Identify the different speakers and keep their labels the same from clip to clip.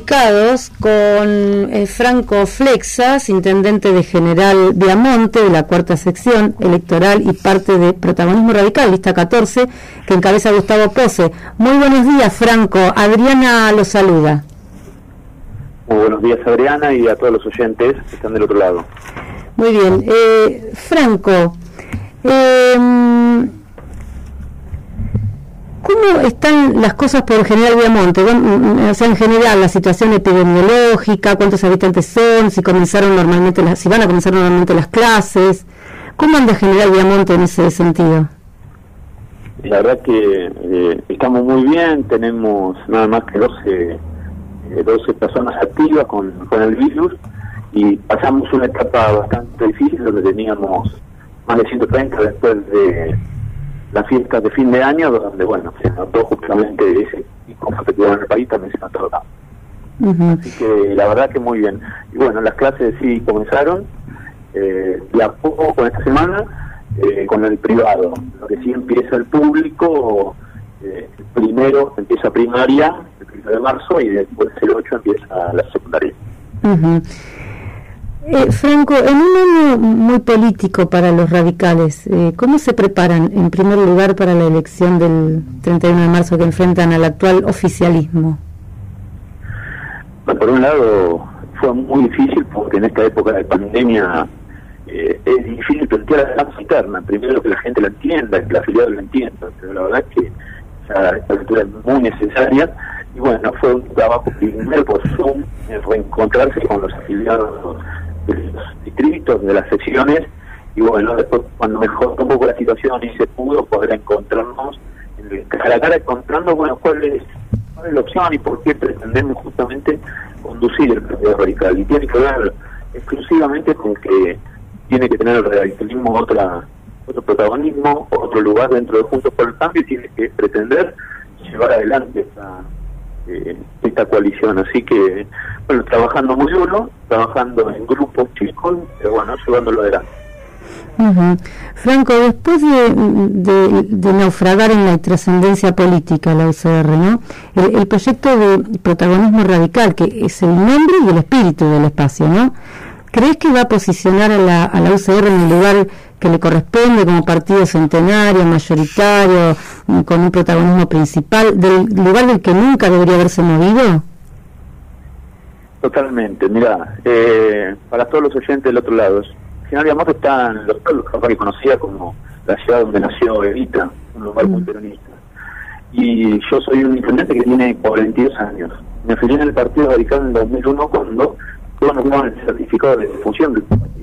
Speaker 1: con eh, Franco Flexas, intendente de General Viamonte de la cuarta sección electoral y parte de Protagonismo Radical, lista 14, que encabeza Gustavo Pose. Muy buenos días, Franco. Adriana lo saluda.
Speaker 2: Muy buenos días, Adriana, y a todos los oyentes que están del otro lado.
Speaker 1: Muy bien. Eh, Franco, eh, ¿Cómo están las cosas por General Viamonte? Mm, o sea, en general, la situación epidemiológica, cuántos habitantes son, si comenzaron normalmente las, si van a comenzar normalmente las clases. ¿Cómo anda General Viamonte en ese sentido?
Speaker 2: La verdad que eh, estamos muy bien, tenemos nada más que 12, 12 eh, personas activas con, con el virus y pasamos una etapa bastante difícil donde teníamos más de 130 después de las fiestas de fin de año, donde, bueno, se notó justamente ese conflicto que en el país, también se notó acá. Así que la verdad que muy bien. Y bueno, las clases sí comenzaron, eh, y a poco con esta semana, eh, con el privado. Lo que sí empieza el público, eh, primero empieza primaria, el primero de marzo, y después el 8 empieza la secundaria.
Speaker 1: Eh, Franco, en un año muy político para los radicales, eh, ¿cómo se preparan en primer lugar para la elección del 31 de marzo que enfrentan al actual oficialismo?
Speaker 2: por un lado fue muy difícil porque en esta época de pandemia eh, es difícil plantear la danza interna. Primero que la gente la entienda, que la afiliado lo entienda, pero la verdad es que esta lectura es muy necesaria y bueno, fue un trabajo primero por Zoom, reencontrarse con los afiliados distritos, de las secciones, y bueno, después cuando mejoró un poco la situación y se pudo poder encontrarnos cara a cara encontrando, bueno, cuál es, cuál es la opción y por qué pretendemos justamente conducir el Partido Radical. Y tiene que ver exclusivamente con que tiene que tener el radicalismo otra otro protagonismo, otro lugar dentro de Juntos por el Cambio y tiene que pretender llevar adelante esta, eh, esta coalición. Así que, bueno, trabajando muy duro, trabajando en grupos chicos, pero bueno, llevándolo adelante.
Speaker 1: Franco, después de, naufragar en la trascendencia política la UCR, ¿no? El, proyecto de protagonismo radical, que es el nombre y el espíritu del espacio, ¿no? ¿Crees que va a posicionar a la, a la UCR en el lugar que le corresponde como partido centenario, mayoritario, con un protagonismo principal, del lugar del que nunca debería haberse movido?
Speaker 2: Totalmente, mira, eh, para todos los oyentes del otro lado, General Viamonte está en los pueblos que conocía como la ciudad donde nació Evita, un lugar muy mm. peronista. Y yo soy un intendente que tiene 42 años. Me afilié en el Partido Radical en 2001 cuando todos nos daban el certificado de función del partido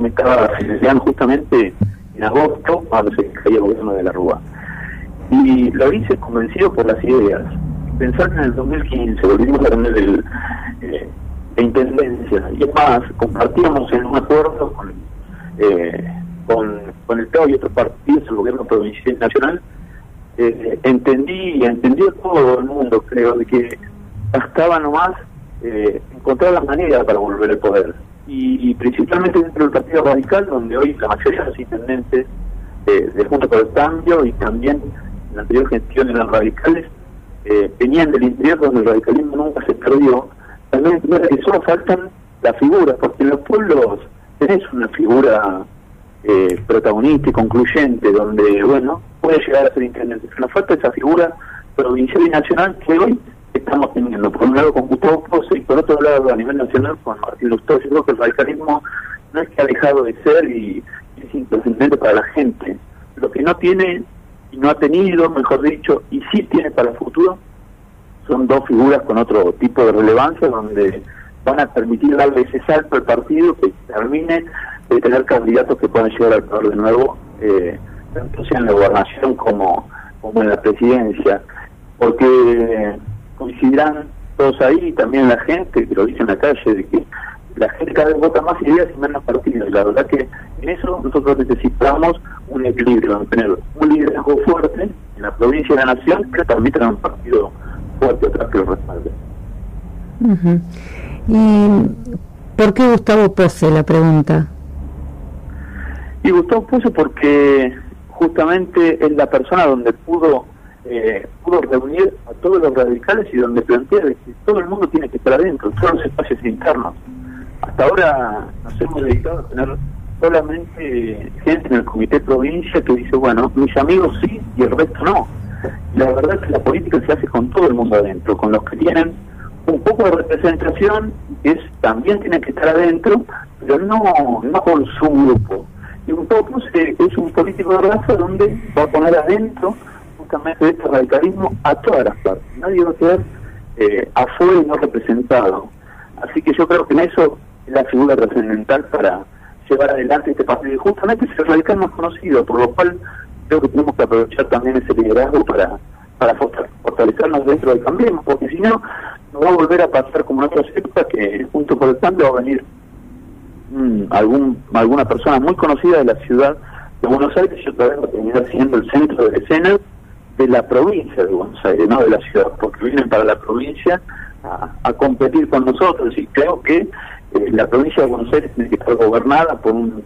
Speaker 2: me estaba financiando justamente en agosto cuando se caía el gobierno de la Rúa. Y lo hice convencido por las ideas. Pensar que en el 2015 volvimos a tener el, eh, la intendencia. Y además compartíamos en un acuerdo con, eh, con, el PAO y otros partidos, el gobierno provincial y nacional, eh, entendí y entendió todo el mundo, creo, de que bastaba nomás eh, encontrar la manera para volver al poder. Y, principalmente dentro del Partido Radical, donde hoy la mayoría de los intendentes de, Junto por el Cambio y también la anterior gestión eran radicales, eh, venían del interior donde el radicalismo nunca se perdió, también que solo faltan las figuras, porque en los pueblos tenés una figura eh, protagonista y concluyente, donde, bueno, puede llegar a ser intendente, nos falta esa figura provincial y nacional que hoy estamos teniendo, por un lado con Gustavo Pose y por otro lado a nivel nacional con Martín Lustó. Yo creo que el radicalismo no es que ha dejado de ser y es imprescindible para la gente. Lo que no tiene no ha tenido, mejor dicho, y sí tiene para el futuro, son dos figuras con otro tipo de relevancia donde van a permitir darle ese salto al partido que termine de tener candidatos que puedan llegar al poder de nuevo, eh, tanto sea en la gobernación como, como en la presidencia. Porque coincidirán todos ahí, también la gente, que lo dice en la calle, de que la gente cada vez vota más ideas y menos partidos. La verdad que en eso nosotros necesitamos un equilibrio, tener un liderazgo fuerte en la provincia y la nación, pero también tener un partido fuerte atrás que lo respalde.
Speaker 1: ¿Y por qué Gustavo Pose, la pregunta?
Speaker 2: Y Gustavo Pose porque justamente es la persona donde pudo eh, pudo reunir a todos los radicales y donde plantea que todo el mundo tiene que estar adentro, todos los espacios internos. Hasta ahora nos hemos dedicado a tener solamente gente en el comité provincia que dice, bueno, mis amigos sí y el resto no. la verdad es que la política se hace con todo el mundo adentro, con los que tienen un poco de representación, es también tienen que estar adentro, pero no, no con su grupo. Y un poco es un político de raza donde va a poner adentro justamente este radicalismo a todas las partes. Nadie va a quedar eh, afuera y no representado. Así que yo creo que en eso es la figura trascendental para llevar adelante este partido. Y justamente es el radical más conocido, por lo cual creo que tenemos que aprovechar también ese liderazgo para, para fortalecernos dentro del Cambiemos, porque si no, nos va a volver a pasar como en otras épocas que junto con el cambio va a venir mm, algún alguna persona muy conocida de la ciudad de Buenos Aires y otra vez va a terminar siendo el centro de la escena de la provincia de Buenos Aires, no de la ciudad, porque vienen para la provincia a, competir con nosotros y creo que eh, la provincia de Buenos Aires tiene que estar gobernada por un,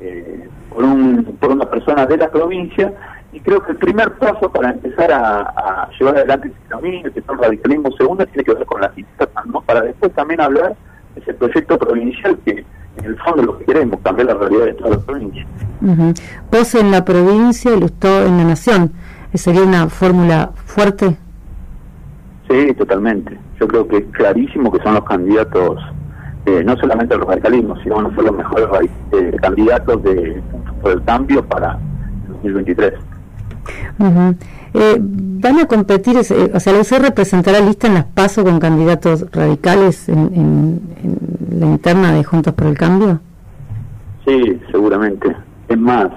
Speaker 2: eh, por un por una persona de la provincia y creo que el primer paso para empezar a, llevar adelante ese camino, que es el radicalismo segundo, tiene que ver con la internas, ¿no? para después también hablar de ese proyecto provincial que en el fondo lo que queremos, cambiar la realidad de toda la provincia.
Speaker 1: Vos en la provincia y usted en la nación. ¿Sería una fórmula fuerte?
Speaker 2: Sí, totalmente. Yo creo que es clarísimo que son los candidatos, eh, no solamente los radicalismos, sino uno de los mejores eh, candidatos de por el cambio para el 2023.
Speaker 1: Eh, ¿Van a competir, o sea, la UC representará lista en las PASO con candidatos radicales en, en la interna de Juntos por el Cambio?
Speaker 2: Sí, seguramente. Es más,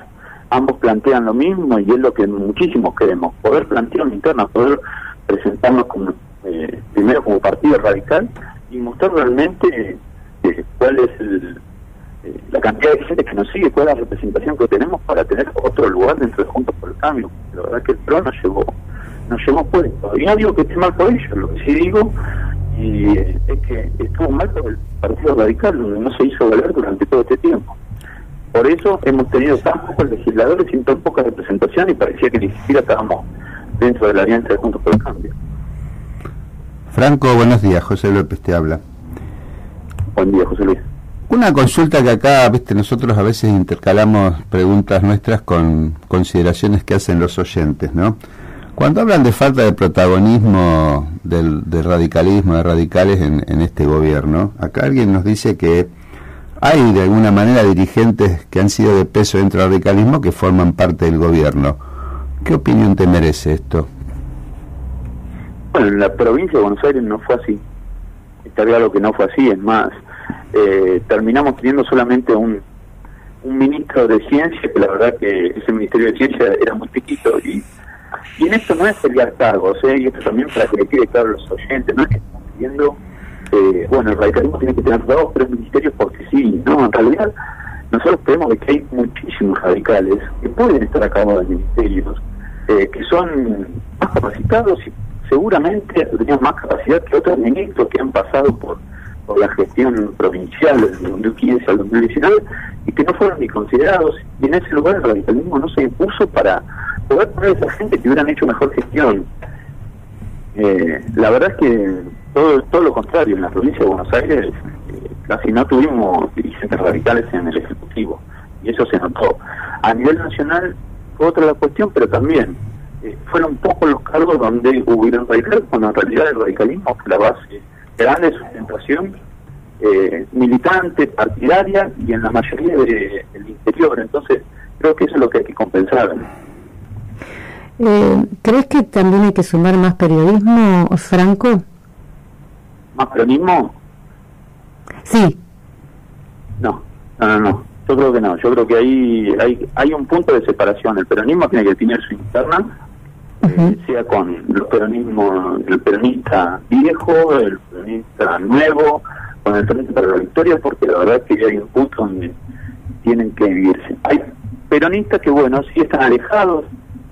Speaker 2: ambos plantean lo mismo y es lo que muchísimos queremos, poder plantear una interna, poder presentarnos como, eh, primero como partido radical y mostrar realmente eh, cuál es eh, la cantidad de gente que nos sigue, cuál es la representación que tenemos para tener otro lugar dentro de Juntos por el Cambio. La verdad que el PRO nos llevó, nos llevó puesto. Y no digo que esté mal por ellos, lo que sí digo y es que estuvo mal por el Partido Radical, donde no se hizo valer durante todo este tiempo. Por eso hemos tenido tan pocos legisladores y tan poca representación y parecía que ni siquiera estábamos dentro de la alianza de Juntos por el Cambio.
Speaker 3: Franco, buenos días. José López te habla.
Speaker 2: Buen día, José Luis.
Speaker 3: Una consulta que acá, viste, nosotros a veces intercalamos preguntas nuestras con consideraciones que hacen los oyentes, ¿no? Cuando hablan de falta de protagonismo del, radicalismo, de radicales en, en este gobierno, acá alguien nos dice que hay de alguna manera dirigentes que han sido de peso dentro del radicalismo que forman parte del gobierno. ¿Qué opinión te merece esto?
Speaker 2: Bueno, en la provincia de Buenos Aires no fue así. Está claro que no fue así, es más, eh, terminamos teniendo solamente un, ministro de ciencia, que la verdad que ese ministerio de ciencia era muy chiquito, y, y en esto no es pelear cargos, ¿eh? y esto también para que le quede claro a los oyentes, no es que estamos pidiendo eh, bueno, el radicalismo tiene que tener dos tres ministerios porque sí, ¿no? En realidad, nosotros creemos que hay muchísimos radicales que pueden estar a cargo de ministerios, eh, que son más capacitados y seguramente tendrían más capacidad que otros ministros que han pasado por, por la gestión provincial del 2015 al 2019 y que no fueron ni considerados. Y en ese lugar el radicalismo no se impuso para poder poner a esa gente que hubieran hecho mejor gestión. Eh, la verdad es que todo, todo lo contrario, en la provincia de Buenos Aires eh, casi no tuvimos dirigentes radicales en el Ejecutivo, y eso se notó. A nivel nacional fue otra la cuestión, pero también eh, fueron pocos los cargos donde hubieron radicales, cuando en realidad el radicalismo fue la base grande sustentación eh, militante, partidaria y en la mayoría del interior. Entonces, creo que eso es lo que hay que compensar.
Speaker 1: Eh, ¿Crees que también hay que sumar más periodismo, Franco?
Speaker 2: ¿Más peronismo?
Speaker 1: Sí.
Speaker 2: No, no, no, Yo creo que no. Yo creo que hay, hay, hay un punto de separación. El peronismo tiene que tener su interna, eh, sea con el peronismo, el peronista viejo, el peronista nuevo, con el peronista para la victoria, porque la verdad es que hay un punto donde tienen que vivirse. Hay peronistas que, bueno, sí están alejados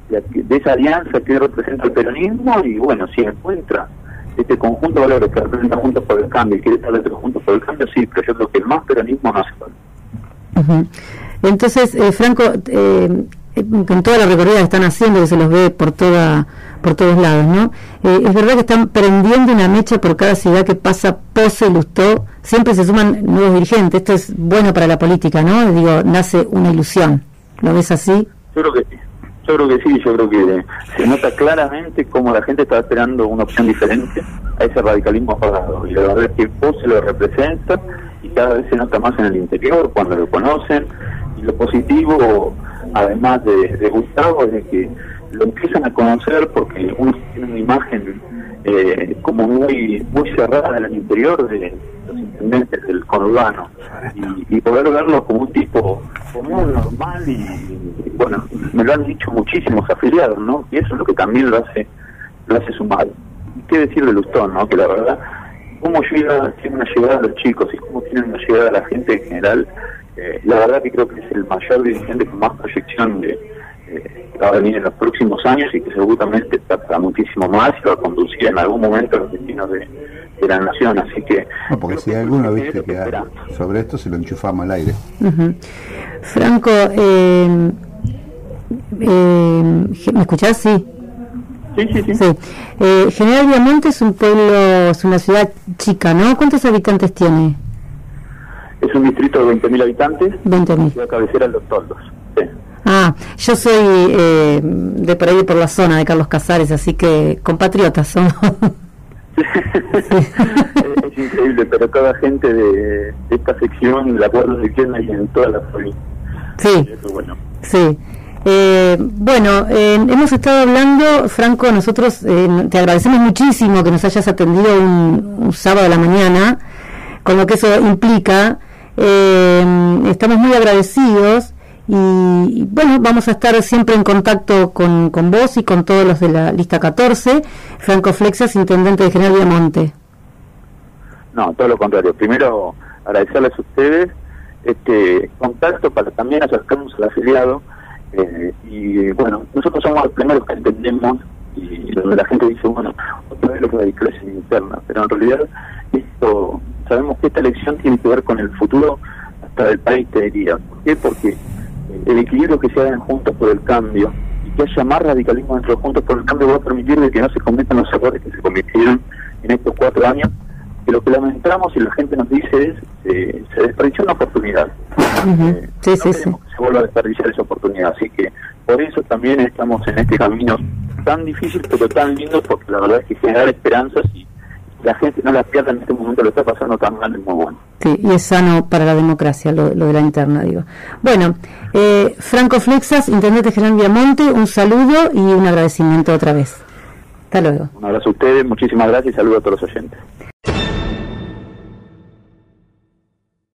Speaker 2: de, de esa alianza que representa el peronismo y, bueno, si encuentra este conjunto de valores que representa Juntos por el Cambio y quiere estar dentro de Juntos por el Cambio, sí, pero yo creo que el más peronismo no hace falta.
Speaker 1: Entonces, eh, Franco, eh, con toda la recorrida que están haciendo, que se los ve por toda por todos lados, ¿no? Eh, es verdad que están prendiendo una mecha por cada ciudad que pasa Pose, Lustó, siempre se suman nuevos dirigentes, esto es bueno para la política, ¿no? Digo, nace una ilusión, ¿lo ves así?
Speaker 2: Yo creo que sí, yo creo que sí, yo creo que se nota claramente cómo la gente está esperando una opción diferente a ese radicalismo apagado, y la verdad es que Pose lo representa y cada vez se nota más en el interior cuando lo conocen, y lo positivo, además de, de Gustavo, es de que lo empiezan a conocer porque uno tiene una imagen eh, como muy muy cerrada en el interior de los intendentes del conurbano y, poder verlo como un tipo común, normal y, bueno, me lo han dicho muchísimos afiliados, ¿no? Y eso es lo que también lo hace lo hace sumar. ¿Y qué decir de Lustón, no? Que la verdad, cómo llega, tiene una llegada a los chicos y cómo tiene una llegada a la gente en general, eh, la verdad que creo que es el mayor dirigente con más proyección de va a venir en los próximos años y que seguramente para muchísimo más y va a conducir en algún momento a los destinos de, la nación. Así que.
Speaker 3: No, porque si hay alguno, viste, que sobre esto se lo enchufamos al aire.
Speaker 1: Franco, eh, eh, ¿me escuchás? Sí.
Speaker 2: Sí, sí, sí.
Speaker 1: Eh, General Viamonte es un pueblo, es una ciudad chica, ¿no? ¿Cuántos habitantes tiene?
Speaker 2: Es un distrito de 20.000 habitantes.
Speaker 1: 20.000.
Speaker 2: Ciudad cabecera de Los Toldos. Sí.
Speaker 1: Ah, yo soy eh, de por ahí, por la zona de Carlos Casares, así que compatriotas somos.
Speaker 2: es increíble, pero cada gente de, esta sección, de acuerdo de quién hay en toda la provincia.
Speaker 1: Sí. bueno. Sí. Eh, bueno, eh, hemos estado hablando, Franco, nosotros te agradecemos muchísimo que nos hayas atendido un, un sábado de la mañana, con lo que eso implica. Estamos muy agradecidos y, bueno, vamos a estar siempre en contacto con, con vos y con todos los de la lista 14. Franco Flexas, intendente de General Viamonte.
Speaker 2: No, todo lo contrario. Primero, agradecerles a ustedes este contacto para también acercarnos al afiliado. Eh, y bueno, nosotros somos los primeros que entendemos y donde la gente dice, bueno, otra vez lo que hay en interna, pero en realidad esto, sabemos que esta elección tiene que ver con el futuro hasta del país, te diría. ¿Por qué? Porque el equilibrio que se hagan juntos por el cambio y que haya más radicalismo dentro de juntos por el cambio va a permitir de que no se cometan los errores que se cometieron en estos cuatro años que lo que lamentamos y la gente nos dice es eh, se desperdició una oportunidad
Speaker 1: eh, sí, sí, sí.
Speaker 2: que se vuelva a desperdiciar esa oportunidad así que por eso también estamos en este camino tan difícil pero tan lindo porque la verdad es que generar esperanzas y la gente no la pierda en este momento, lo está pasando tan mal, es muy bueno.
Speaker 1: Sí, y es sano para la democracia lo, de la interna, digo. Bueno, eh, Franco Flexas, Intendente General Viamonte, un saludo y un agradecimiento otra vez. Hasta luego.
Speaker 2: Un abrazo a ustedes, muchísimas gracias y saludo a todos los oyentes.